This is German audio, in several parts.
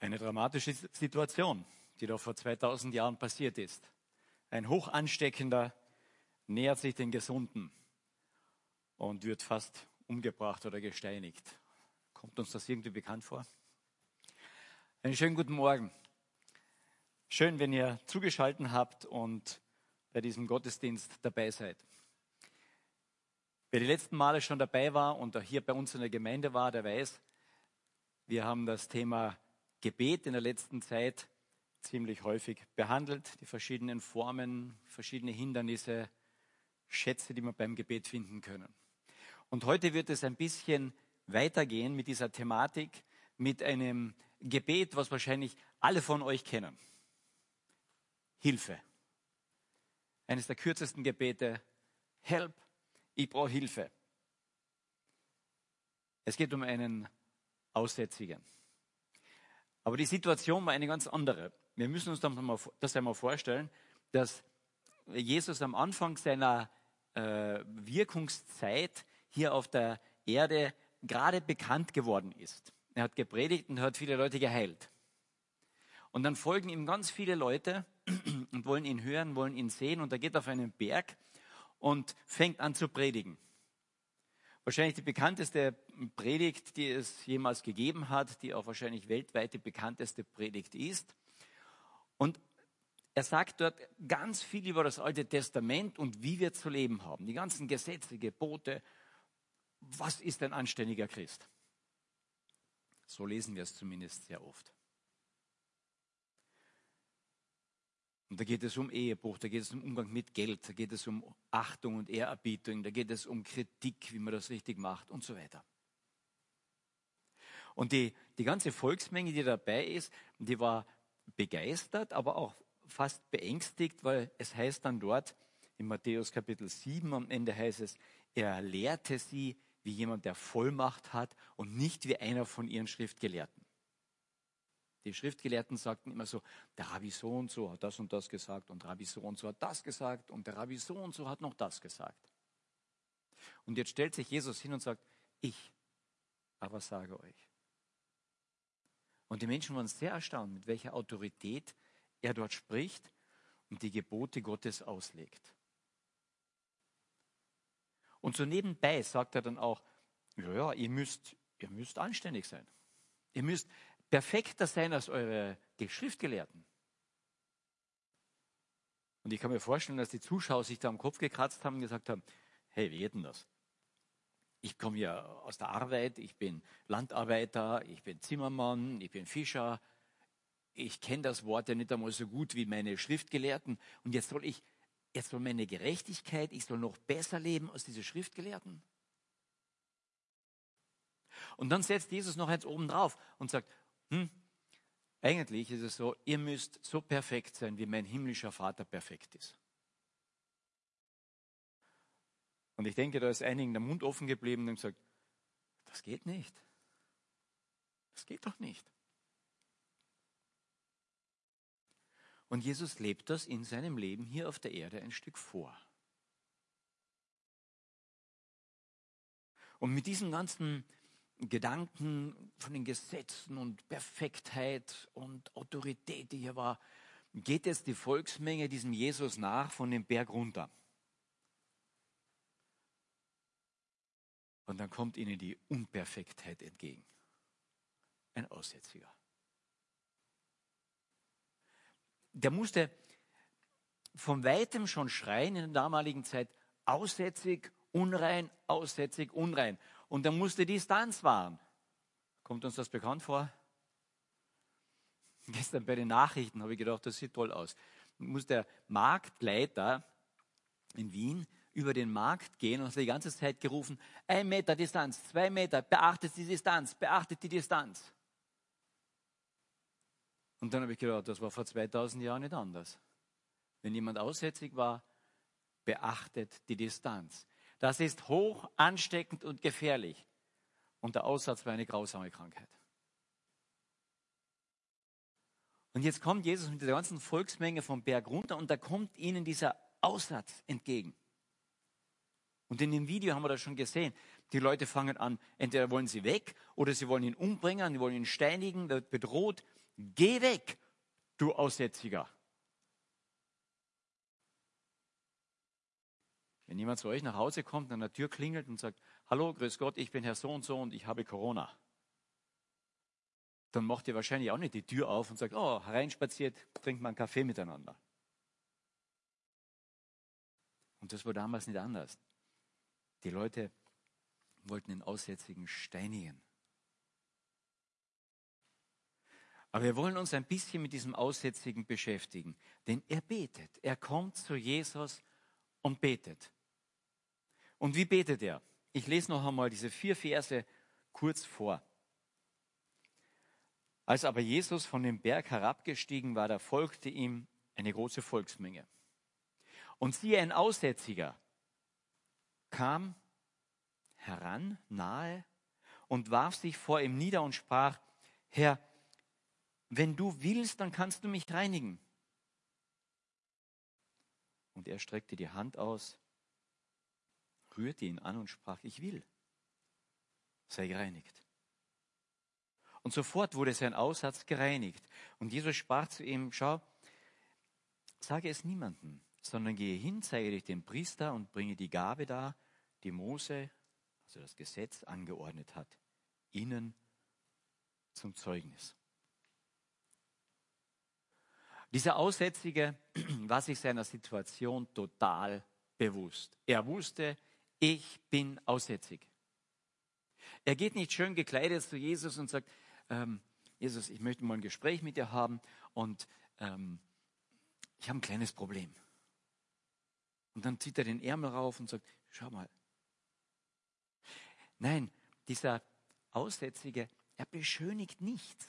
Eine dramatische Situation, die da vor 2000 Jahren passiert ist. Ein hochansteckender nähert sich den Gesunden und wird fast umgebracht oder gesteinigt. Kommt uns das irgendwie bekannt vor? Einen schönen guten Morgen. Schön, wenn ihr zugeschaltet habt und bei diesem Gottesdienst dabei seid. Wer die letzten Male schon dabei war und auch hier bei uns in der Gemeinde war, der weiß, wir haben das Thema Gebet in der letzten Zeit ziemlich häufig behandelt, die verschiedenen Formen, verschiedene Hindernisse, Schätze, die wir beim Gebet finden können. Und heute wird es ein bisschen weitergehen mit dieser Thematik, mit einem Gebet, was wahrscheinlich alle von euch kennen. Hilfe. Eines der kürzesten Gebete. Help, ich brauche Hilfe. Es geht um einen Aussätzigen. Aber die Situation war eine ganz andere. Wir müssen uns das einmal vorstellen, dass Jesus am Anfang seiner äh, Wirkungszeit hier auf der Erde gerade bekannt geworden ist. Er hat gepredigt und hat viele Leute geheilt. Und dann folgen ihm ganz viele Leute und wollen ihn hören, wollen ihn sehen. Und er geht auf einen Berg und fängt an zu predigen. Wahrscheinlich die bekannteste Predigt, die es jemals gegeben hat, die auch wahrscheinlich weltweit die bekannteste Predigt ist. Und er sagt dort ganz viel über das Alte Testament und wie wir zu leben haben. Die ganzen Gesetze, Gebote. Was ist ein anständiger Christ? So lesen wir es zumindest sehr oft. Und da geht es um Ehebruch, da geht es um Umgang mit Geld, da geht es um Achtung und Ehrerbietung, da geht es um Kritik, wie man das richtig macht und so weiter. Und die, die ganze Volksmenge, die dabei ist, die war begeistert, aber auch fast beängstigt, weil es heißt dann dort in Matthäus Kapitel 7 am Ende heißt es, er lehrte sie wie jemand, der Vollmacht hat und nicht wie einer von ihren Schriftgelehrten. Die Schriftgelehrten sagten immer so, der Rabbi so und so hat das und das gesagt und Rabbi so und so hat das gesagt und der Rabbi so und so hat noch das gesagt. Und jetzt stellt sich Jesus hin und sagt, ich aber sage euch. Und die Menschen waren sehr erstaunt, mit welcher Autorität er dort spricht und die Gebote Gottes auslegt. Und so nebenbei sagt er dann auch, ja, ihr müsst, ihr müsst anständig sein. Ihr müsst perfekter sein als eure Schriftgelehrten. Und ich kann mir vorstellen, dass die Zuschauer sich da am Kopf gekratzt haben und gesagt haben, hey, wie geht denn das? Ich komme ja aus der Arbeit, ich bin Landarbeiter, ich bin Zimmermann, ich bin Fischer. Ich kenne das Wort ja nicht einmal so gut wie meine Schriftgelehrten. Und jetzt soll ich, jetzt soll meine Gerechtigkeit, ich soll noch besser leben als diese Schriftgelehrten. Und dann setzt Jesus noch eins oben drauf und sagt, hm, eigentlich ist es so, ihr müsst so perfekt sein, wie mein himmlischer Vater perfekt ist. Und ich denke, da ist einigen der Mund offen geblieben und gesagt, das geht nicht. Das geht doch nicht. Und Jesus lebt das in seinem Leben hier auf der Erde ein Stück vor. Und mit diesen ganzen Gedanken von den Gesetzen und Perfektheit und Autorität, die hier war, geht es die Volksmenge diesem Jesus nach von dem Berg runter. Und dann kommt ihnen die Unperfektheit entgegen. Ein Aussätziger. Der musste von weitem schon schreien in der damaligen Zeit, aussätzig, unrein, aussätzig, unrein und er musste Distanz wahren. Kommt uns das bekannt vor? Gestern bei den Nachrichten habe ich gedacht, das sieht toll aus. Muss der Marktleiter in Wien über den Markt gehen und hat die ganze Zeit gerufen, ein Meter Distanz, zwei Meter, beachtet die Distanz, beachtet die Distanz. Und dann habe ich gedacht, das war vor 2000 Jahren nicht anders. Wenn jemand aussätzig war, beachtet die Distanz. Das ist hoch ansteckend und gefährlich. Und der Aussatz war eine grausame Krankheit. Und jetzt kommt Jesus mit der ganzen Volksmenge vom Berg runter und da kommt ihnen dieser Aussatz entgegen. Und in dem Video haben wir das schon gesehen. Die Leute fangen an, entweder wollen sie weg oder sie wollen ihn umbringen, sie wollen ihn steinigen, wird bedroht. Geh weg, du Aussätziger. Wenn jemand zu euch nach Hause kommt, an der Tür klingelt und sagt, hallo, grüß Gott, ich bin Herr so und so und ich habe Corona, dann macht ihr wahrscheinlich auch nicht die Tür auf und sagt, oh, hereinspaziert, trinkt mal einen Kaffee miteinander. Und das war damals nicht anders. Die Leute wollten den Aussätzigen steinigen. Aber wir wollen uns ein bisschen mit diesem Aussätzigen beschäftigen, denn er betet. Er kommt zu Jesus und betet. Und wie betet er? Ich lese noch einmal diese vier Verse kurz vor. Als aber Jesus von dem Berg herabgestiegen war, da folgte ihm eine große Volksmenge. Und siehe, ein Aussätziger kam heran, nahe, und warf sich vor ihm nieder und sprach, Herr, wenn du willst, dann kannst du mich reinigen. Und er streckte die Hand aus, rührte ihn an und sprach, ich will, sei gereinigt. Und sofort wurde sein Aussatz gereinigt. Und Jesus sprach zu ihm, schau, sage es niemandem, sondern gehe hin, zeige dich dem Priester und bringe die Gabe dar, die Mose, also das Gesetz, angeordnet hat, ihnen zum Zeugnis. Dieser Aussätzige war sich seiner Situation total bewusst. Er wusste, ich bin aussätzig. Er geht nicht schön gekleidet zu Jesus und sagt, ähm, Jesus, ich möchte mal ein Gespräch mit dir haben und ähm, ich habe ein kleines Problem. Und dann zieht er den Ärmel rauf und sagt, schau mal. Nein, dieser Aussätzige, er beschönigt nichts.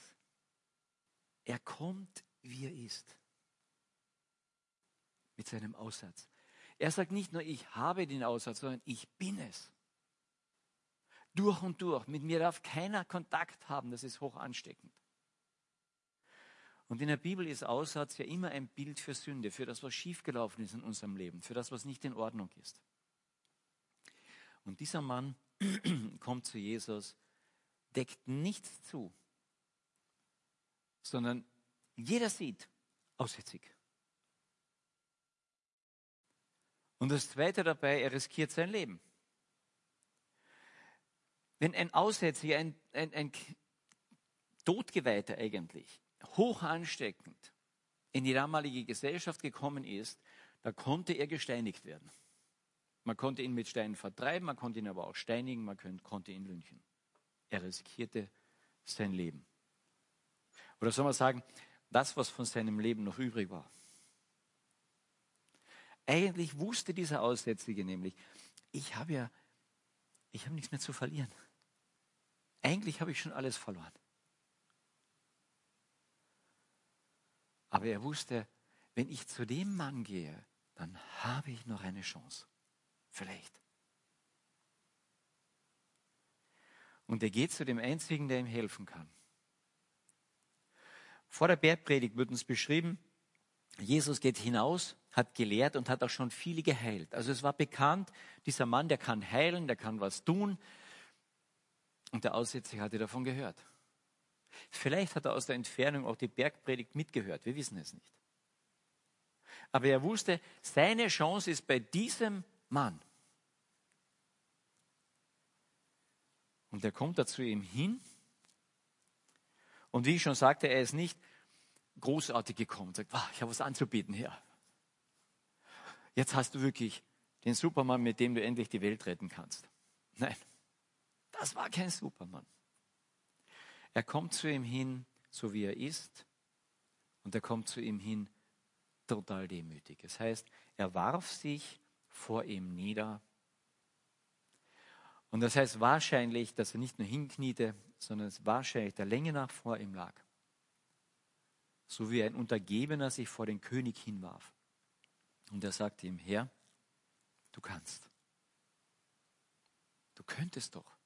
Er kommt, wie er ist. Mit seinem Aussatz. Er sagt nicht nur, ich habe den Aussatz, sondern ich bin es. Durch und durch. Mit mir darf keiner Kontakt haben, das ist hoch ansteckend. Und in der Bibel ist Aussatz ja immer ein Bild für Sünde, für das, was schiefgelaufen ist in unserem Leben, für das, was nicht in Ordnung ist. Und dieser Mann kommt zu Jesus, deckt nichts zu, sondern jeder sieht, aussätzig. Und das Zweite dabei, er riskiert sein Leben. Wenn ein Aussätziger, ein, ein, ein Todgeweihter eigentlich, hoch ansteckend in die damalige Gesellschaft gekommen ist, da konnte er gesteinigt werden. Man konnte ihn mit Steinen vertreiben, man konnte ihn aber auch steinigen, man konnte ihn lynchen. Er riskierte sein Leben. Oder soll man sagen, das, was von seinem Leben noch übrig war. Eigentlich wusste dieser Aussätzige nämlich, ich habe ja, ich habe nichts mehr zu verlieren. Eigentlich habe ich schon alles verloren. Aber er wusste, wenn ich zu dem Mann gehe, dann habe ich noch eine Chance. Vielleicht. Und er geht zu dem Einzigen, der ihm helfen kann. Vor der Bergpredigt wird uns beschrieben, Jesus geht hinaus, hat gelehrt und hat auch schon viele geheilt. Also es war bekannt, dieser Mann, der kann heilen, der kann was tun. Und der Aussätzige hatte davon gehört. Vielleicht hat er aus der Entfernung auch die Bergpredigt mitgehört. Wir wissen es nicht. Aber er wusste, seine Chance ist bei diesem Mann. Und er kommt da zu ihm hin. Und wie ich schon sagte, er ist nicht großartig gekommen und sagt, ich habe was anzubieten, Herr. Jetzt hast du wirklich den Supermann, mit dem du endlich die Welt retten kannst. Nein, das war kein Supermann. Er kommt zu ihm hin, so wie er ist, und er kommt zu ihm hin total demütig. Das heißt, er warf sich vor ihm nieder. Und das heißt wahrscheinlich, dass er nicht nur hinkniete, sondern es wahrscheinlich der Länge nach vor ihm lag. So wie ein Untergebener sich vor den König hinwarf. Und er sagte ihm, Herr, du kannst. Du könntest doch.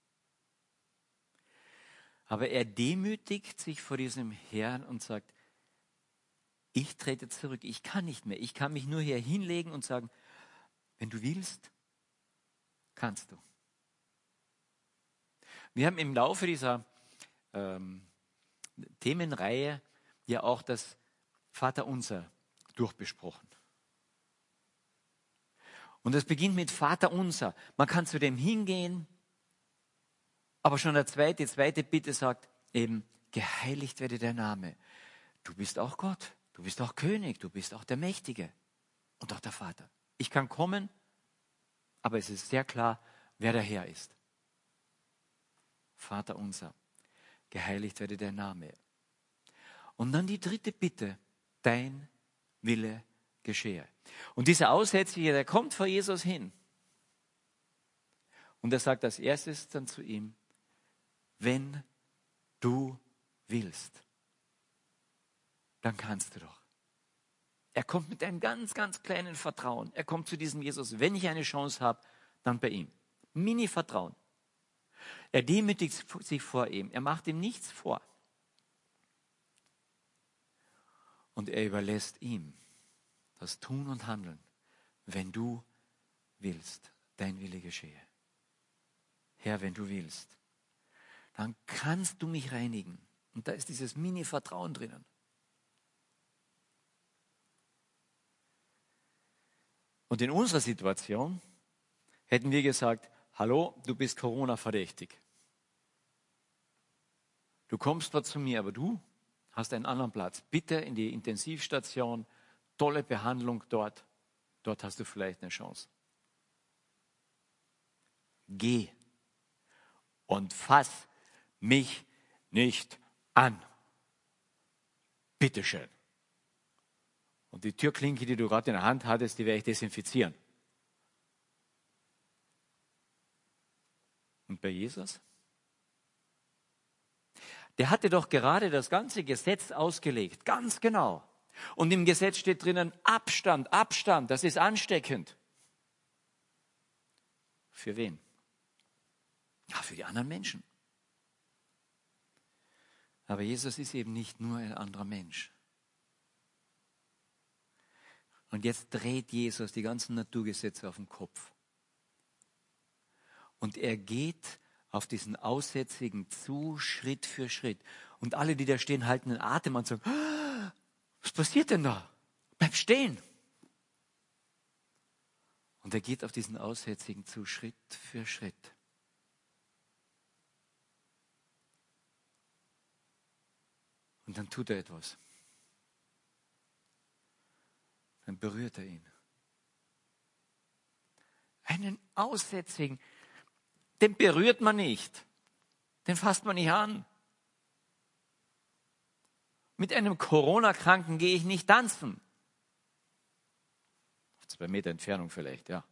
Aber er demütigt sich vor diesem Herrn und sagt, ich trete zurück, ich kann nicht mehr. Ich kann mich nur hier hinlegen und sagen, wenn du willst, kannst du. Wir haben im Laufe dieser ähm, Themenreihe ja auch das Vaterunser durchbesprochen. Und das beginnt mit Vaterunser. Man kann zu dem hingehen, aber schon der zweite, die zweite Bitte sagt eben, geheiligt werde der Name. Du bist auch Gott, du bist auch König, du bist auch der Mächtige und auch der Vater. Ich kann kommen, aber es ist sehr klar, wer der Herr ist. Vater unser, geheiligt werde der Name. Und dann die dritte Bitte, dein Wille geschehe. Und dieser Aussätzige, der kommt vor Jesus hin. Und er sagt als erstes dann zu ihm, wenn du willst, dann kannst du doch. Er kommt mit einem ganz, ganz kleinen Vertrauen. Er kommt zu diesem Jesus. Wenn ich eine Chance habe, dann bei ihm. Mini-Vertrauen. Er demütigt sich vor ihm. Er macht ihm nichts vor. Und er überlässt ihm das Tun und Handeln, wenn du willst, dein Wille geschehe. Herr, wenn du willst, dann kannst du mich reinigen. Und da ist dieses Mini-Vertrauen drinnen. Und in unserer Situation hätten wir gesagt, hallo, du bist Corona-verdächtig. Du kommst zwar zu mir, aber du hast einen anderen Platz. Bitte in die Intensivstation, tolle Behandlung dort. Dort hast du vielleicht eine Chance. Geh und fass mich nicht an. Bitteschön. Und die Türklinke, die du gerade in der Hand hattest, die werde ich desinfizieren. Und bei Jesus? Der hatte doch gerade das ganze Gesetz ausgelegt, ganz genau. Und im Gesetz steht drinnen Abstand, Abstand, das ist ansteckend. Für wen? Ja, für die anderen Menschen. Aber Jesus ist eben nicht nur ein anderer Mensch. Und jetzt dreht Jesus die ganzen Naturgesetze auf den Kopf. Und er geht auf diesen Aussätzigen zu, Schritt für Schritt. Und alle, die da stehen, halten den Atem an und sagen, was passiert denn da? Bleib stehen. Und er geht auf diesen Aussätzigen zu, Schritt für Schritt. Und dann tut er etwas. Dann berührt er ihn. Einen Aussätzigen, den berührt man nicht. Den fasst man nicht an. Mit einem Corona-Kranken gehe ich nicht tanzen. Auf zwei Meter Entfernung vielleicht, ja.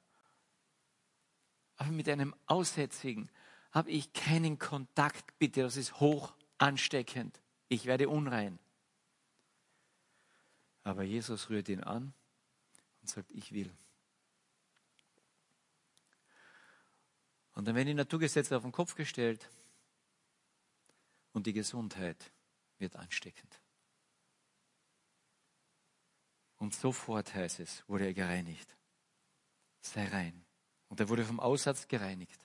Aber mit einem Aussätzigen habe ich keinen Kontakt, bitte, das ist hoch ansteckend ich werde unrein. Aber Jesus rührt ihn an und sagt, ich will. Und dann werden die Naturgesetze auf den Kopf gestellt und die Gesundheit wird ansteckend. Und sofort heißt es, wurde er gereinigt. Sei rein. Und er wurde vom Aussatz gereinigt.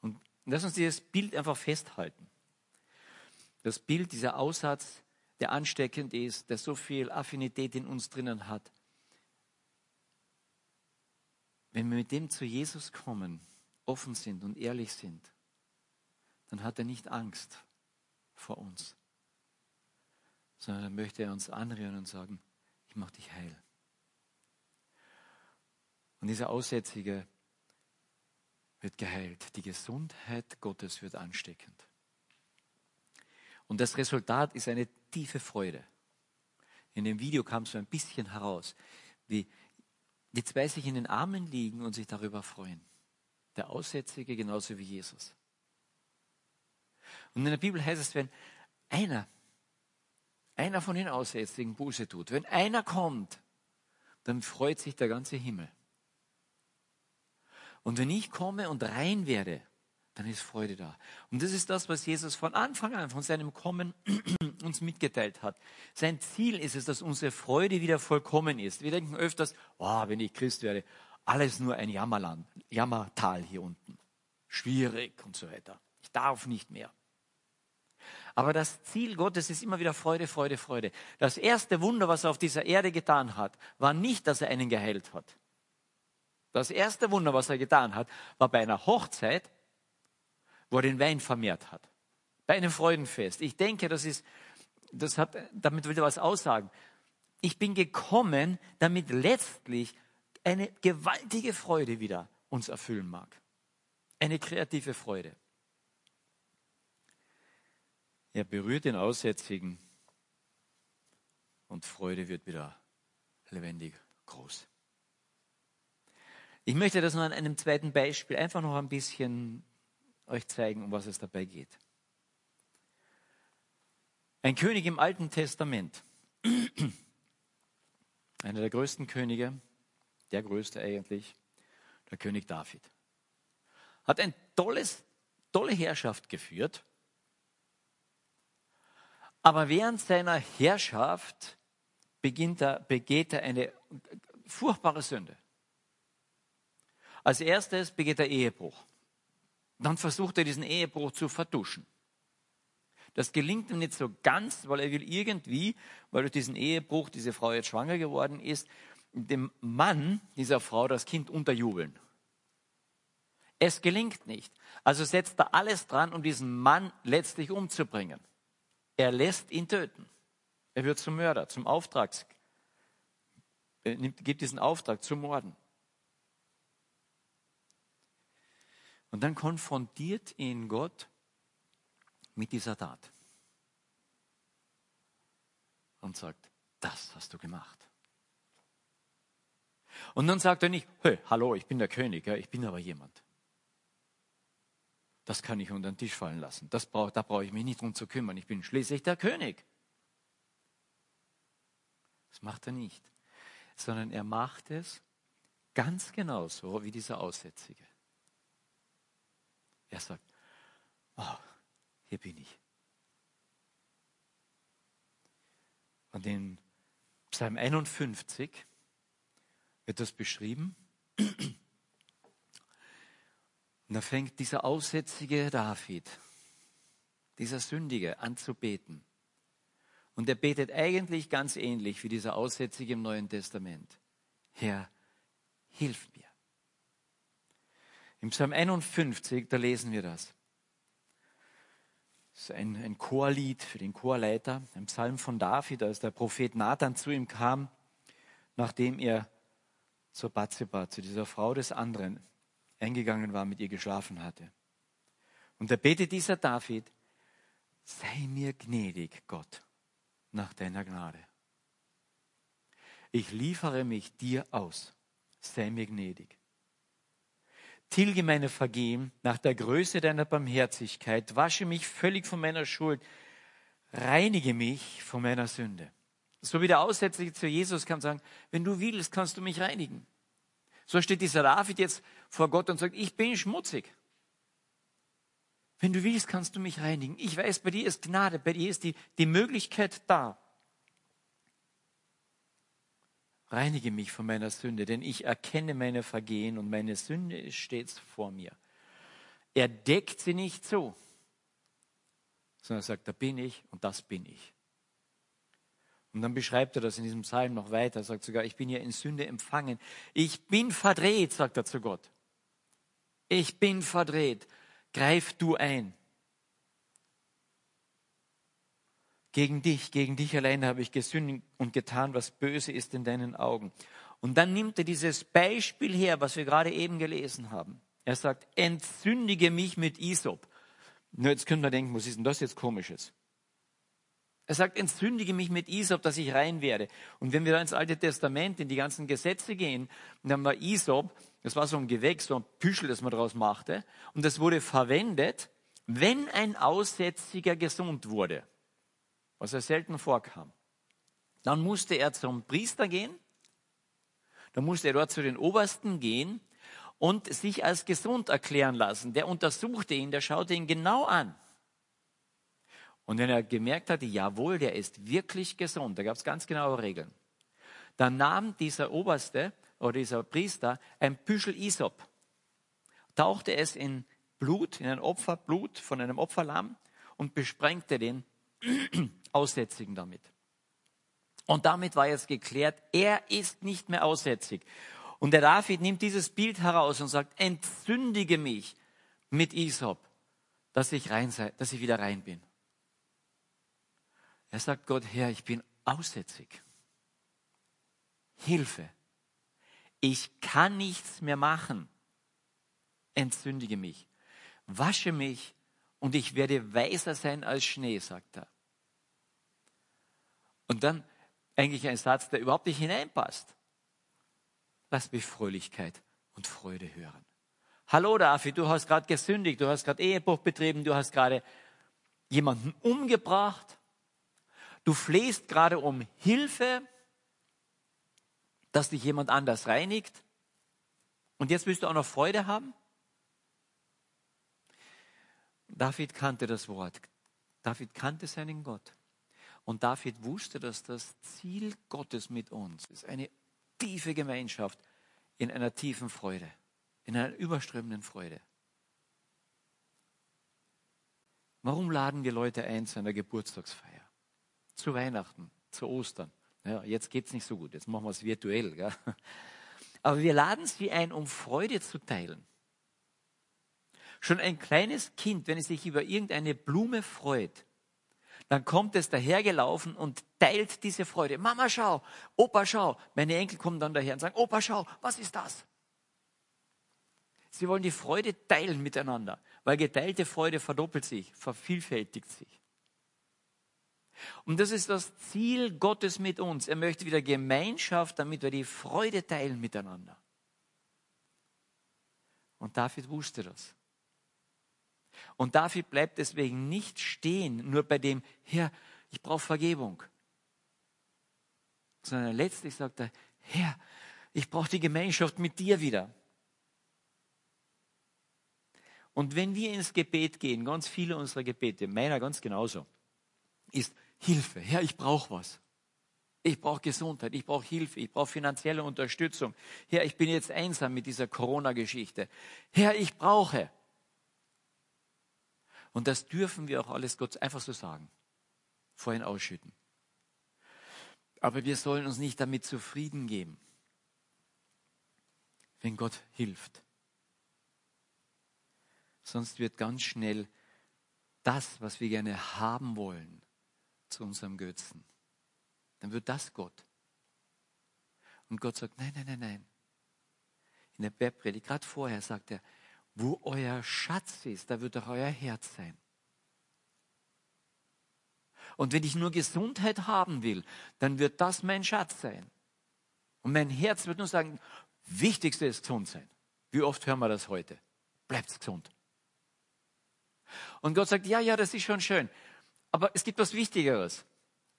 Und lass uns dieses Bild einfach festhalten das Bild, dieser Aussatz, der ansteckend ist, der so viel Affinität in uns drinnen hat. Wenn wir mit dem zu Jesus kommen, offen sind und ehrlich sind, dann hat er nicht Angst vor uns, sondern dann möchte er uns anrühren und sagen, ich mache dich heil. Und dieser Aussätzige wird geheilt. Die Gesundheit Gottes wird ansteckend. Und das Resultat ist eine tiefe Freude. In dem Video kam so ein bisschen heraus, wie die zwei sich in den Armen liegen und sich darüber freuen. Der Aussätzige genauso wie Jesus. Und in der Bibel heißt es, wenn einer, einer von den Aussätzigen Buße tut, wenn einer kommt, dann freut sich der ganze Himmel. Und wenn ich komme und rein werde, dann ist Freude da. Und das ist das, was Jesus von Anfang an, von seinem Kommen uns mitgeteilt hat. Sein Ziel ist es, dass unsere Freude wieder vollkommen ist. Wir denken öfters, oh, wenn ich Christ werde, alles nur ein Jammerland, Jammertal hier unten. schwierig und so weiter. Ich darf nicht mehr. Aber das Ziel Gottes ist immer wieder Freude, Freude, Freude. Das erste Wunder, was er auf dieser Erde getan hat, war nicht, dass er einen geheilt hat. Das erste Wunder, was er getan hat, war bei einer Hochzeit, wo er den Wein vermehrt hat. Bei einem Freudenfest. Ich denke, das ist, das hat, damit will er was aussagen. Ich bin gekommen, damit letztlich eine gewaltige Freude wieder uns erfüllen mag. Eine kreative Freude. Er berührt den Aussätzigen und Freude wird wieder lebendig groß. Ich möchte das noch an einem zweiten Beispiel einfach noch ein bisschen euch zeigen, um was es dabei geht. Ein König im Alten Testament, einer der größten Könige, der größte eigentlich, der König David, hat ein tolles, tolle Herrschaft geführt. Aber während seiner Herrschaft beginnt er, begeht er eine furchtbare Sünde. Als erstes begeht er Ehebruch. Dann versucht er diesen Ehebruch zu vertuschen. Das gelingt ihm nicht so ganz, weil er will irgendwie, weil durch diesen Ehebruch diese Frau jetzt schwanger geworden ist, dem Mann dieser Frau das Kind unterjubeln. Es gelingt nicht. Also setzt er alles dran, um diesen Mann letztlich umzubringen. Er lässt ihn töten. Er wird zum Mörder, zum Auftrags, er gibt diesen Auftrag zu morden. Und dann konfrontiert ihn Gott mit dieser Tat und sagt, das hast du gemacht. Und dann sagt er nicht, hey, hallo, ich bin der König, ich bin aber jemand. Das kann ich unter den Tisch fallen lassen. Das brauch, da brauche ich mich nicht drum zu kümmern. Ich bin schließlich der König. Das macht er nicht. Sondern er macht es ganz genauso wie dieser Aussätzige. Er sagt, oh, hier bin ich. Und in Psalm 51 wird das beschrieben. Und da fängt dieser aussätzige David, dieser Sündige, an zu beten. Und er betet eigentlich ganz ähnlich wie dieser Aussätzige im Neuen Testament. Herr, hilf mir. Im Psalm 51, da lesen wir das. Das ist ein, ein Chorlied für den Chorleiter, ein Psalm von David, als der Prophet Nathan zu ihm kam, nachdem er zur Batzeba, zu dieser Frau des anderen, eingegangen war, mit ihr geschlafen hatte. Und da betet dieser David, sei mir gnädig, Gott, nach deiner Gnade. Ich liefere mich dir aus, sei mir gnädig. Tilge meine Vergehen nach der Größe deiner Barmherzigkeit, wasche mich völlig von meiner Schuld, reinige mich von meiner Sünde. So wie der Aussätzliche zu Jesus kann sagen, wenn du willst, kannst du mich reinigen. So steht dieser David jetzt vor Gott und sagt, ich bin schmutzig. Wenn du willst, kannst du mich reinigen. Ich weiß, bei dir ist Gnade, bei dir ist die, die Möglichkeit da. Reinige mich von meiner Sünde, denn ich erkenne meine Vergehen und meine Sünde ist stets vor mir. Er deckt sie nicht so, sondern sagt, da bin ich und das bin ich. Und dann beschreibt er das in diesem Psalm noch weiter. Er sagt sogar, ich bin ja in Sünde empfangen. Ich bin verdreht, sagt er zu Gott. Ich bin verdreht. Greif du ein. Gegen dich, gegen dich allein habe ich gesündigt und getan, was böse ist in deinen Augen. Und dann nimmt er dieses Beispiel her, was wir gerade eben gelesen haben. Er sagt, entzündige mich mit Isop. Nur jetzt können wir denken, was ist denn das jetzt komisches? Er sagt, entzündige mich mit Isop, dass ich rein werde. Und wenn wir da ins Alte Testament, in die ganzen Gesetze gehen, dann war Isop, das war so ein Gewächs, so ein Püschel, das man daraus machte. Und das wurde verwendet, wenn ein Aussätziger gesund wurde was er selten vorkam. Dann musste er zum Priester gehen, dann musste er dort zu den Obersten gehen und sich als gesund erklären lassen. Der untersuchte ihn, der schaute ihn genau an. Und wenn er gemerkt hatte, jawohl, der ist wirklich gesund, da gab es ganz genaue Regeln, dann nahm dieser Oberste oder dieser Priester ein Büschel Isop, tauchte es in Blut, in ein Opfer, Blut von einem Opferlamm und besprengte den Aussätzigen damit. Und damit war jetzt geklärt, er ist nicht mehr aussätzig. Und der David nimmt dieses Bild heraus und sagt, entzündige mich mit Isop, dass ich rein sei, dass ich wieder rein bin. Er sagt Gott, Herr, ich bin aussätzig. Hilfe. Ich kann nichts mehr machen. Entzündige mich. Wasche mich und ich werde weißer sein als Schnee, sagt er. Und dann eigentlich ein Satz, der überhaupt nicht hineinpasst. Lass mich Fröhlichkeit und Freude hören. Hallo David, du hast gerade gesündigt, du hast gerade Ehebruch betrieben, du hast gerade jemanden umgebracht, du flehst gerade um Hilfe, dass dich jemand anders reinigt und jetzt willst du auch noch Freude haben? David kannte das Wort. David kannte seinen Gott. Und David wusste, dass das Ziel Gottes mit uns ist. Eine tiefe Gemeinschaft in einer tiefen Freude, in einer überströmenden Freude. Warum laden wir Leute ein zu einer Geburtstagsfeier? Zu Weihnachten, zu Ostern. Ja, jetzt geht es nicht so gut, jetzt machen wir es virtuell. Gell? Aber wir laden sie ein, um Freude zu teilen. Schon ein kleines Kind, wenn es sich über irgendeine Blume freut, dann kommt es dahergelaufen und teilt diese Freude. Mama, schau, Opa, schau. Meine Enkel kommen dann daher und sagen, Opa, schau, was ist das? Sie wollen die Freude teilen miteinander, weil geteilte Freude verdoppelt sich, vervielfältigt sich. Und das ist das Ziel Gottes mit uns. Er möchte wieder Gemeinschaft, damit wir die Freude teilen miteinander. Und David wusste das. Und David bleibt deswegen nicht stehen, nur bei dem, Herr, ich brauche Vergebung. Sondern letztlich sagt er, Herr, ich brauche die Gemeinschaft mit dir wieder. Und wenn wir ins Gebet gehen, ganz viele unserer Gebete, meiner ganz genauso, ist Hilfe. Herr, ich brauche was. Ich brauche Gesundheit, ich brauche Hilfe, ich brauche finanzielle Unterstützung. Herr, ich bin jetzt einsam mit dieser Corona-Geschichte. Herr, ich brauche. Und das dürfen wir auch alles Gott einfach so sagen. Vorhin ausschütten. Aber wir sollen uns nicht damit zufrieden geben, wenn Gott hilft. Sonst wird ganz schnell das, was wir gerne haben wollen, zu unserem Götzen. Dann wird das Gott. Und Gott sagt, nein, nein, nein, nein. In der Bergpredigt, gerade vorher sagt er, wo euer Schatz ist, da wird auch euer Herz sein. Und wenn ich nur Gesundheit haben will, dann wird das mein Schatz sein. Und mein Herz wird nur sagen, wichtigste ist gesund sein. Wie oft hören wir das heute? Bleibt gesund. Und Gott sagt, ja, ja, das ist schon schön. Aber es gibt was Wichtigeres.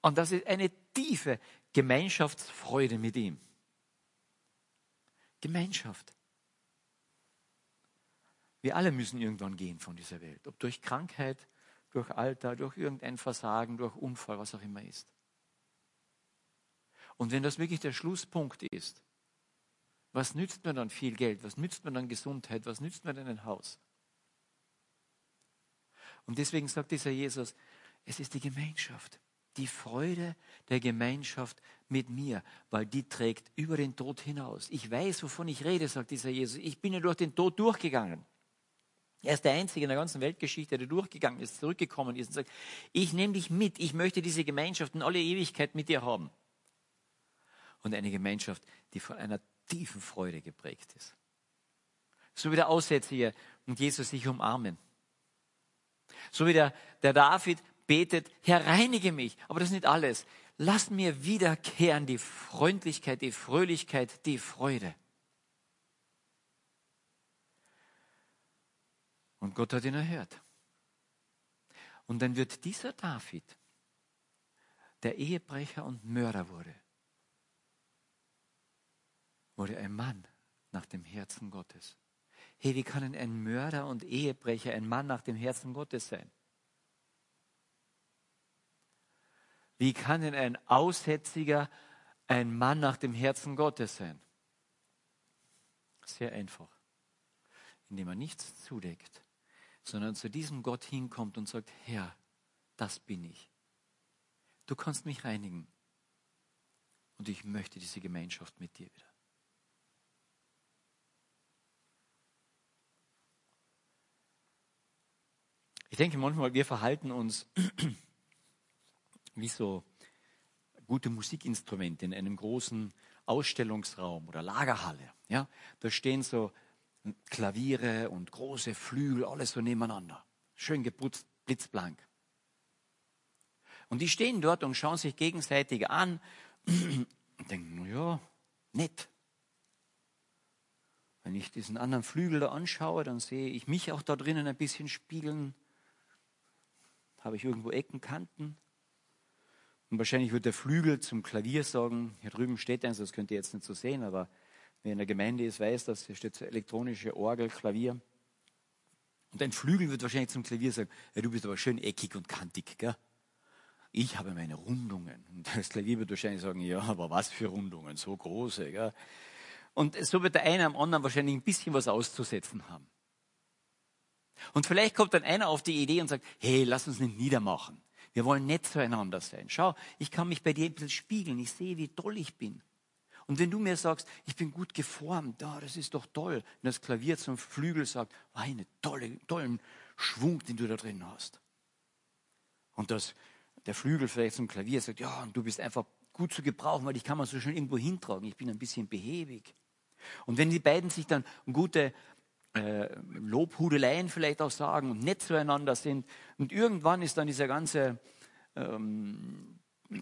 Und das ist eine tiefe Gemeinschaftsfreude mit ihm. Gemeinschaft. Wir alle müssen irgendwann gehen von dieser Welt, ob durch Krankheit, durch Alter, durch irgendein Versagen, durch Unfall, was auch immer ist. Und wenn das wirklich der Schlusspunkt ist, was nützt mir dann viel Geld? Was nützt mir dann Gesundheit? Was nützt mir denn ein Haus? Und deswegen sagt dieser Jesus, es ist die Gemeinschaft, die Freude der Gemeinschaft mit mir, weil die trägt über den Tod hinaus. Ich weiß, wovon ich rede, sagt dieser Jesus. Ich bin ja durch den Tod durchgegangen. Er ist der Einzige in der ganzen Weltgeschichte, der durchgegangen ist, zurückgekommen ist und sagt, ich nehme dich mit, ich möchte diese Gemeinschaft in alle Ewigkeit mit dir haben. Und eine Gemeinschaft, die von einer tiefen Freude geprägt ist. So wie der Aussätzige und Jesus sich umarmen. So wie der, der David betet, Herr, reinige mich. Aber das ist nicht alles. Lass mir wiederkehren die Freundlichkeit, die Fröhlichkeit, die Freude. Und Gott hat ihn erhört. Und dann wird dieser David, der Ehebrecher und Mörder wurde, wurde ein Mann nach dem Herzen Gottes. Hey, wie kann ein Mörder und Ehebrecher ein Mann nach dem Herzen Gottes sein? Wie kann denn ein Aussätziger ein Mann nach dem Herzen Gottes sein? Sehr einfach, indem er nichts zudeckt, sondern zu diesem Gott hinkommt und sagt, Herr, das bin ich. Du kannst mich reinigen. Und ich möchte diese Gemeinschaft mit dir wieder. Ich denke manchmal, wir verhalten uns wie so gute Musikinstrumente in einem großen Ausstellungsraum oder Lagerhalle. Ja, da stehen so Klaviere und große Flügel, alles so nebeneinander. Schön geputzt, blitzblank. Und die stehen dort und schauen sich gegenseitig an und denken, ja, nett. Wenn ich diesen anderen Flügel da anschaue, dann sehe ich mich auch da drinnen ein bisschen spiegeln. Habe ich irgendwo Ecken, Kanten? Und wahrscheinlich wird der Flügel zum Klavier sagen, hier drüben steht eins, das könnt ihr jetzt nicht so sehen, aber wer in der Gemeinde ist, weiß, dass hier steht elektronische Orgel, Klavier. Und ein Flügel wird wahrscheinlich zum Klavier sagen, ja, du bist aber schön eckig und kantig, gell? Ich habe meine Rundungen. Und das Klavier wird wahrscheinlich sagen, ja, aber was für Rundungen, so große, gell? Und so wird der eine am anderen wahrscheinlich ein bisschen was auszusetzen haben. Und vielleicht kommt dann einer auf die Idee und sagt, hey, lass uns nicht niedermachen. Wir wollen nett zueinander sein. Schau, ich kann mich bei dir ein bisschen spiegeln. Ich sehe, wie toll ich bin. Und wenn du mir sagst, ich bin gut geformt, ja, das ist doch toll. Und das Klavier zum Flügel sagt, oh, einen tolle, tollen Schwung, den du da drin hast. Und das, der Flügel vielleicht zum Klavier sagt, ja, und du bist einfach gut zu gebrauchen, weil ich kann man so schön irgendwo hintragen. Ich bin ein bisschen behäbig. Und wenn die beiden sich dann gute äh, Lobhudeleien vielleicht auch sagen und nett zueinander sind. Und irgendwann ist dann diese ganze, ähm,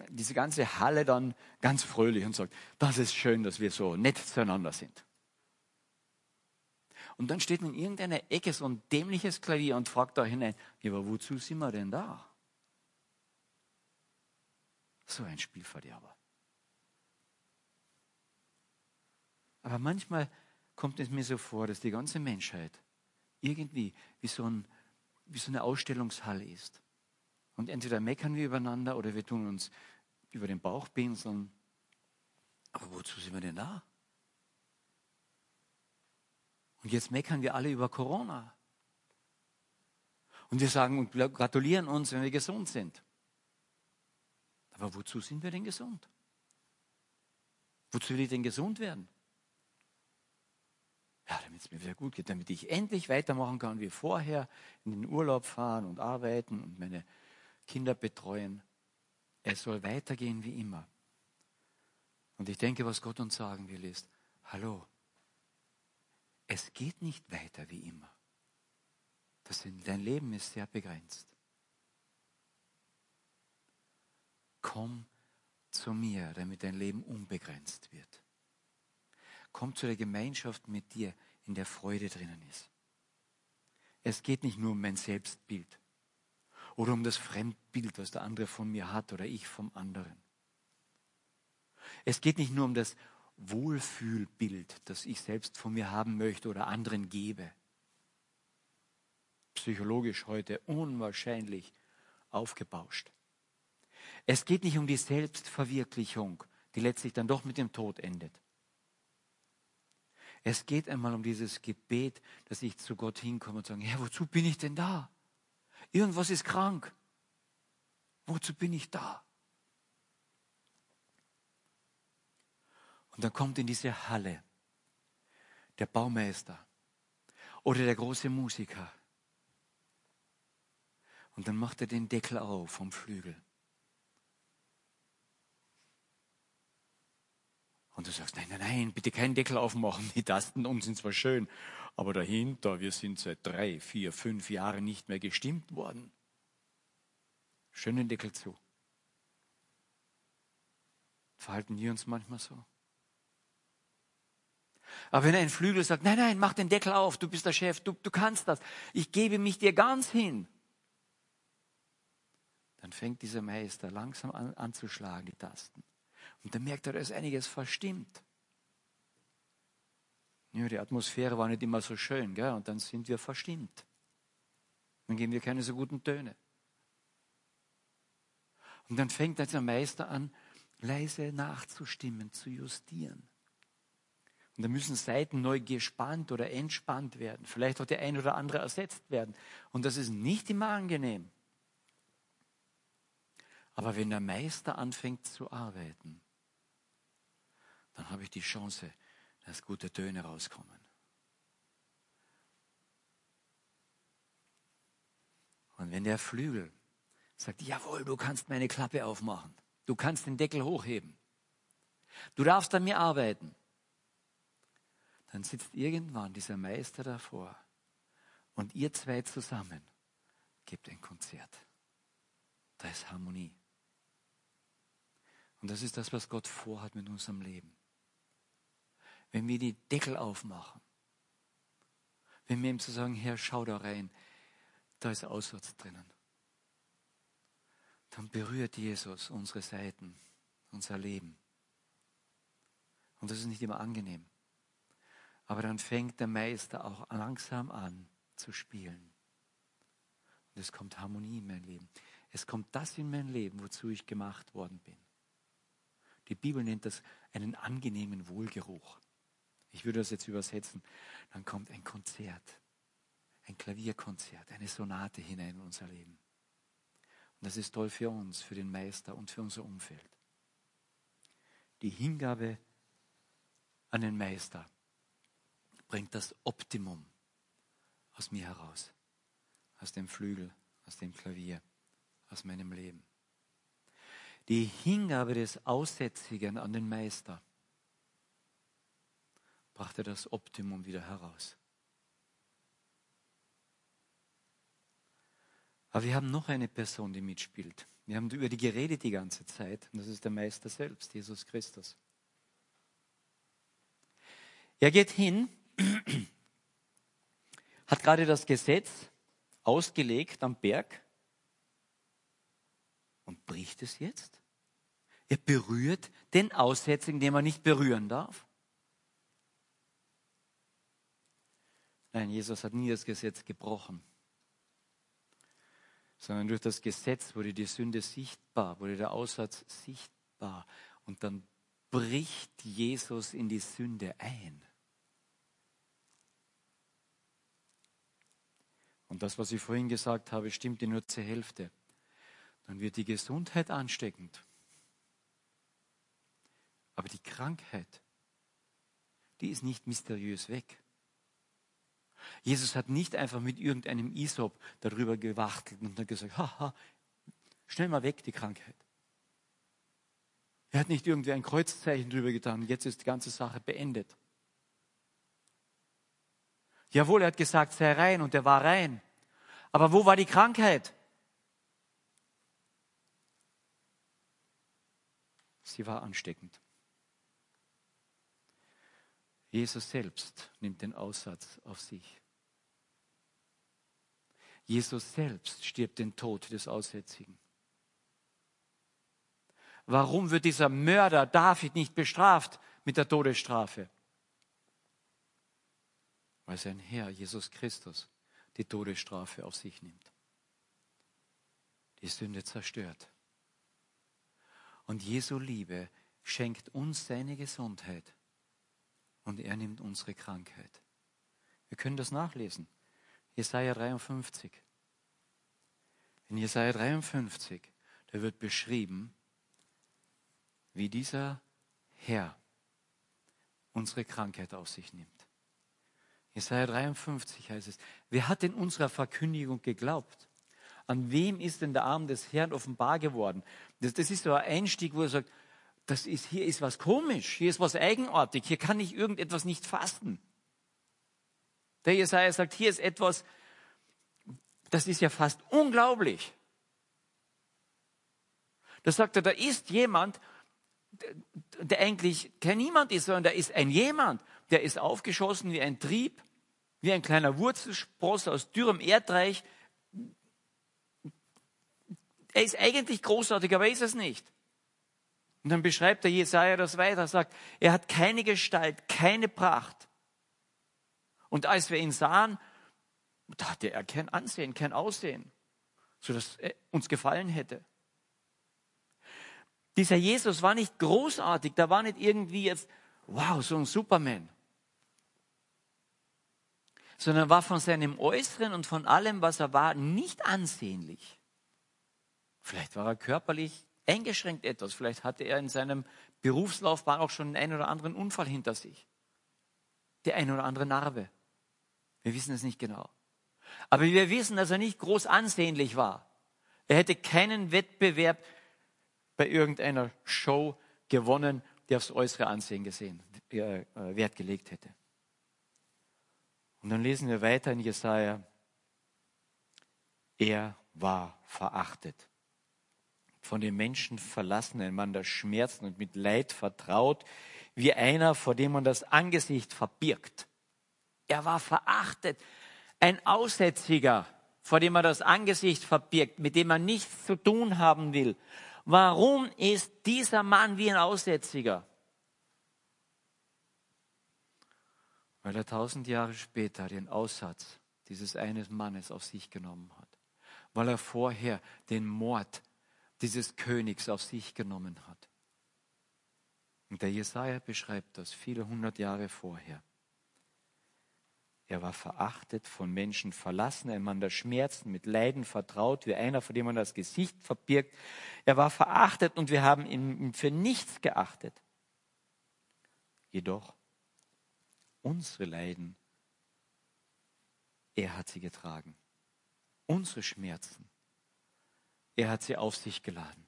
diese ganze Halle dann ganz fröhlich und sagt, das ist schön, dass wir so nett zueinander sind. Und dann steht in irgendeiner Ecke so ein dämliches Klavier und fragt da hinein, ja, aber wozu sind wir denn da? So ein Spielverderber. Aber manchmal kommt es mir so vor, dass die ganze Menschheit irgendwie wie so, ein, wie so eine Ausstellungshalle ist. Und entweder meckern wir übereinander oder wir tun uns über den Bauch pinseln. Aber wozu sind wir denn da? Und jetzt meckern wir alle über Corona. Und wir sagen und gratulieren uns, wenn wir gesund sind. Aber wozu sind wir denn gesund? Wozu will ich denn gesund werden? Ja, damit es mir wieder gut geht, damit ich endlich weitermachen kann wie vorher, in den Urlaub fahren und arbeiten und meine Kinder betreuen. Es soll weitergehen wie immer. Und ich denke, was Gott uns sagen will, ist, hallo, es geht nicht weiter wie immer. Das, dein Leben ist sehr begrenzt. Komm zu mir, damit dein Leben unbegrenzt wird kommt zu der Gemeinschaft mit dir, in der Freude drinnen ist. Es geht nicht nur um mein Selbstbild oder um das Fremdbild, was der andere von mir hat oder ich vom anderen. Es geht nicht nur um das Wohlfühlbild, das ich selbst von mir haben möchte oder anderen gebe. Psychologisch heute unwahrscheinlich aufgebauscht. Es geht nicht um die Selbstverwirklichung, die letztlich dann doch mit dem Tod endet. Es geht einmal um dieses Gebet, dass ich zu Gott hinkomme und sage, Herr, wozu bin ich denn da? Irgendwas ist krank. Wozu bin ich da? Und dann kommt in diese Halle der Baumeister oder der große Musiker. Und dann macht er den Deckel auf vom Flügel. Und du sagst, nein, nein, nein, bitte keinen Deckel aufmachen. Die Tasten unten sind zwar schön, aber dahinter, wir sind seit drei, vier, fünf Jahren nicht mehr gestimmt worden. Schönen Deckel zu. Verhalten wir uns manchmal so? Aber wenn ein Flügel sagt, nein, nein, mach den Deckel auf, du bist der Chef, du, du kannst das, ich gebe mich dir ganz hin, dann fängt dieser Meister langsam an anzuschlagen, die Tasten. Und dann merkt er, da ist einiges verstimmt. Ja, die Atmosphäre war nicht immer so schön, gell? und dann sind wir verstimmt. Dann geben wir keine so guten Töne. Und dann fängt der Meister an, leise nachzustimmen, zu justieren. Und da müssen Seiten neu gespannt oder entspannt werden. Vielleicht auch der ein oder andere ersetzt werden. Und das ist nicht immer angenehm. Aber wenn der Meister anfängt zu arbeiten, dann habe ich die Chance, dass gute Töne rauskommen. Und wenn der Flügel sagt, jawohl, du kannst meine Klappe aufmachen, du kannst den Deckel hochheben, du darfst an mir arbeiten, dann sitzt irgendwann dieser Meister davor und ihr zwei zusammen gebt ein Konzert. Da ist Harmonie. Und das ist das, was Gott vorhat mit unserem Leben. Wenn wir die Deckel aufmachen, wenn wir ihm zu sagen, Herr, schau da rein, da ist Aussatz drinnen, dann berührt Jesus unsere Seiten, unser Leben. Und das ist nicht immer angenehm. Aber dann fängt der Meister auch langsam an zu spielen. Und es kommt Harmonie in mein Leben. Es kommt das in mein Leben, wozu ich gemacht worden bin. Die Bibel nennt das einen angenehmen Wohlgeruch. Ich würde das jetzt übersetzen. Dann kommt ein Konzert, ein Klavierkonzert, eine Sonate hinein in unser Leben. Und das ist toll für uns, für den Meister und für unser Umfeld. Die Hingabe an den Meister bringt das Optimum aus mir heraus, aus dem Flügel, aus dem Klavier, aus meinem Leben. Die Hingabe des Aussätzigen an den Meister brachte das Optimum wieder heraus. Aber wir haben noch eine Person, die mitspielt. Wir haben über die geredet die ganze Zeit. Und das ist der Meister selbst, Jesus Christus. Er geht hin hat gerade das Gesetz ausgelegt am Berg und bricht es jetzt. Er berührt den Aussätzigen, den man nicht berühren darf. Nein, Jesus hat nie das Gesetz gebrochen, sondern durch das Gesetz wurde die Sünde sichtbar, wurde der Aussatz sichtbar und dann bricht Jesus in die Sünde ein. Und das, was ich vorhin gesagt habe, stimmt nur zur Hälfte. Dann wird die Gesundheit ansteckend. Aber die Krankheit, die ist nicht mysteriös weg. Jesus hat nicht einfach mit irgendeinem Isop darüber gewachtelt und hat gesagt, haha, schnell mal weg die Krankheit. Er hat nicht irgendwie ein Kreuzzeichen drüber getan, jetzt ist die ganze Sache beendet. Jawohl, er hat gesagt, sei rein und er war rein. Aber wo war die Krankheit? Sie war ansteckend. Jesus selbst nimmt den Aussatz auf sich. Jesus selbst stirbt den Tod des Aussätzigen. Warum wird dieser Mörder David nicht bestraft mit der Todesstrafe? Weil sein Herr, Jesus Christus, die Todesstrafe auf sich nimmt. Die Sünde zerstört. Und Jesu Liebe schenkt uns seine Gesundheit und er nimmt unsere Krankheit. Wir können das nachlesen. Jesaja 53. In Jesaja 53, da wird beschrieben, wie dieser Herr unsere Krankheit auf sich nimmt. Jesaja 53 heißt es, wer hat in unserer Verkündigung geglaubt? An wem ist denn der Arm des Herrn offenbar geworden? Das, das ist so ein Einstieg, wo er sagt, das ist, hier ist was komisch, hier ist was eigenartig, hier kann ich irgendetwas nicht fassen. Der Jesaja sagt, hier ist etwas, das ist ja fast unglaublich. Da sagt er, da ist jemand, der eigentlich kein Niemand ist, sondern da ist ein jemand, der ist aufgeschossen wie ein Trieb, wie ein kleiner Wurzelspross aus dürrem Erdreich. Er ist eigentlich großartig, aber ist es nicht. Und dann beschreibt der Jesaja das weiter, sagt, er hat keine Gestalt, keine Pracht. Und als wir ihn sahen, da hatte er kein Ansehen, kein Aussehen, sodass er uns gefallen hätte. Dieser Jesus war nicht großartig, da war nicht irgendwie jetzt, wow, so ein Superman. sondern war von seinem Äußeren und von allem, was er war, nicht ansehnlich. Vielleicht war er körperlich eingeschränkt etwas. Vielleicht hatte er in seinem Berufslaufbahn auch schon einen oder anderen Unfall hinter sich. Die eine oder andere Narbe. Wir wissen es nicht genau. Aber wir wissen, dass er nicht groß ansehnlich war. Er hätte keinen Wettbewerb bei irgendeiner Show gewonnen, der aufs äußere Ansehen gesehen, äh, Wert gelegt hätte. Und dann lesen wir weiter in Jesaja. Er war verachtet von den Menschen verlassen, ein Mann der Schmerzen und mit Leid vertraut, wie einer, vor dem man das Angesicht verbirgt. Er war verachtet, ein Aussätziger, vor dem man das Angesicht verbirgt, mit dem man nichts zu tun haben will. Warum ist dieser Mann wie ein Aussätziger? Weil er tausend Jahre später den Aussatz dieses eines Mannes auf sich genommen hat. Weil er vorher den Mord dieses Königs auf sich genommen hat. Und der Jesaja beschreibt das viele hundert Jahre vorher. Er war verachtet, von Menschen verlassen, ein Mann der Schmerzen, mit Leiden vertraut, wie einer, vor dem man das Gesicht verbirgt. Er war verachtet und wir haben ihn für nichts geachtet. Jedoch unsere Leiden, er hat sie getragen. Unsere Schmerzen, er hat sie auf sich geladen.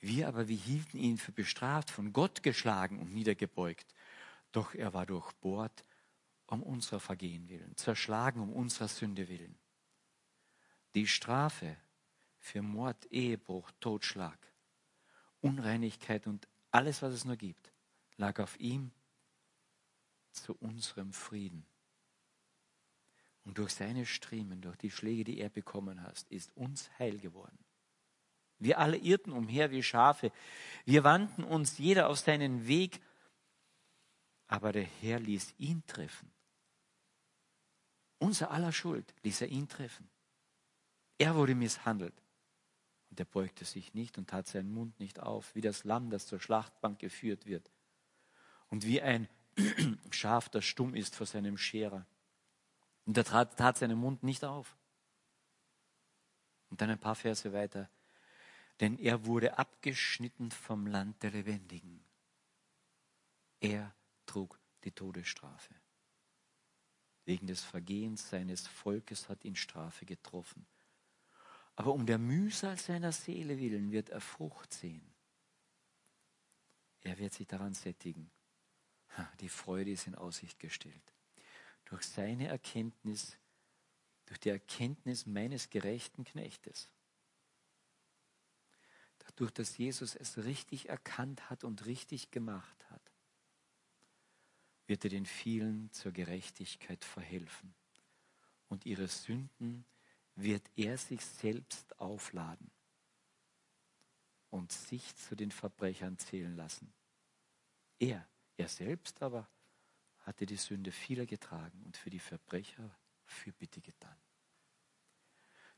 Wir aber, wir hielten ihn für bestraft, von Gott geschlagen und niedergebeugt. Doch er war durchbohrt um unser Vergehen willen, zerschlagen um unserer Sünde willen. Die Strafe für Mord, Ehebruch, Totschlag, Unreinigkeit und alles, was es nur gibt, lag auf ihm zu unserem Frieden. Und durch seine Striemen, durch die Schläge, die er bekommen hat, ist uns heil geworden. Wir alle irrten umher wie Schafe. Wir wandten uns jeder auf seinen Weg, aber der Herr ließ ihn treffen. Unser aller Schuld ließ er ihn treffen. Er wurde misshandelt. Und er beugte sich nicht und tat seinen Mund nicht auf, wie das Lamm, das zur Schlachtbank geführt wird. Und wie ein Schaf, das stumm ist vor seinem Scherer. Und er tat, tat seinen Mund nicht auf. Und dann ein paar Verse weiter. Denn er wurde abgeschnitten vom Land der Lebendigen. Er trug die Todesstrafe. Wegen des Vergehens seines Volkes hat ihn Strafe getroffen. Aber um der Mühsal seiner Seele willen wird er Frucht sehen. Er wird sich daran sättigen. Die Freude ist in Aussicht gestellt durch seine Erkenntnis, durch die Erkenntnis meines gerechten Knechtes. Dadurch, dass Jesus es richtig erkannt hat und richtig gemacht hat, wird er den vielen zur Gerechtigkeit verhelfen. Und ihre Sünden wird er sich selbst aufladen und sich zu den Verbrechern zählen lassen. Er, er selbst aber, hatte die Sünde vieler getragen und für die Verbrecher Fürbitte getan.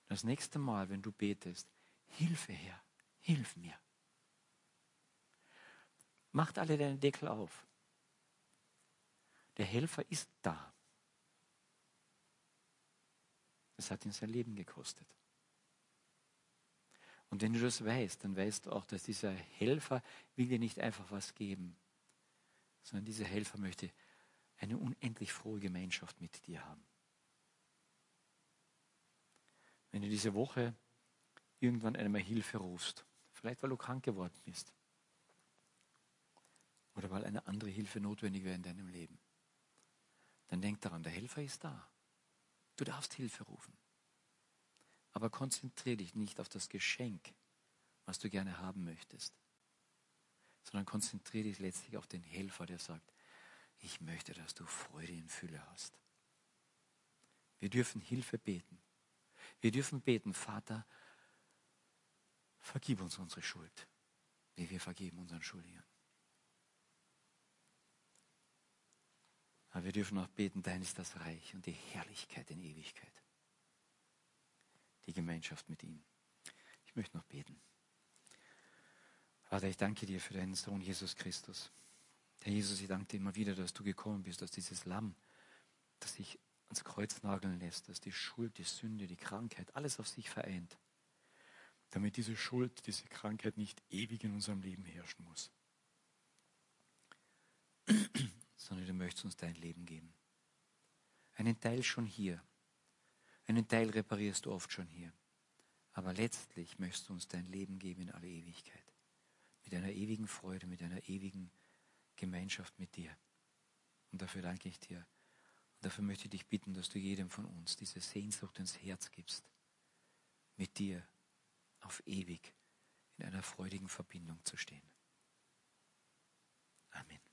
Das nächste Mal, wenn du betest, Hilfe her, hilf mir. Macht alle deinen Deckel auf. Der Helfer ist da. Es hat ihn sein Leben gekostet. Und wenn du das weißt, dann weißt du auch, dass dieser Helfer will dir nicht einfach was geben, sondern dieser Helfer möchte eine unendlich frohe Gemeinschaft mit dir haben. Wenn du diese Woche irgendwann einmal Hilfe rufst, vielleicht weil du krank geworden bist oder weil eine andere Hilfe notwendig wäre in deinem Leben, dann denk daran, der Helfer ist da. Du darfst Hilfe rufen. Aber konzentriere dich nicht auf das Geschenk, was du gerne haben möchtest, sondern konzentriere dich letztlich auf den Helfer, der sagt, ich möchte, dass du Freude in Fülle hast. Wir dürfen Hilfe beten. Wir dürfen beten, Vater, vergib uns unsere Schuld, wie wir vergeben unseren Schuldigern. Aber wir dürfen auch beten, dein ist das Reich und die Herrlichkeit in Ewigkeit. Die Gemeinschaft mit ihm. Ich möchte noch beten. Vater, ich danke dir für deinen Sohn Jesus Christus. Herr Jesus, ich danke dir immer wieder, dass du gekommen bist, dass dieses Lamm, das sich ans Kreuz nageln lässt, dass die Schuld, die Sünde, die Krankheit, alles auf sich vereint, damit diese Schuld, diese Krankheit nicht ewig in unserem Leben herrschen muss, sondern du möchtest uns dein Leben geben. Einen Teil schon hier, einen Teil reparierst du oft schon hier, aber letztlich möchtest du uns dein Leben geben in alle Ewigkeit, mit einer ewigen Freude, mit einer ewigen Gemeinschaft mit dir. Und dafür danke ich dir. Und dafür möchte ich dich bitten, dass du jedem von uns diese Sehnsucht ins Herz gibst, mit dir auf ewig in einer freudigen Verbindung zu stehen. Amen.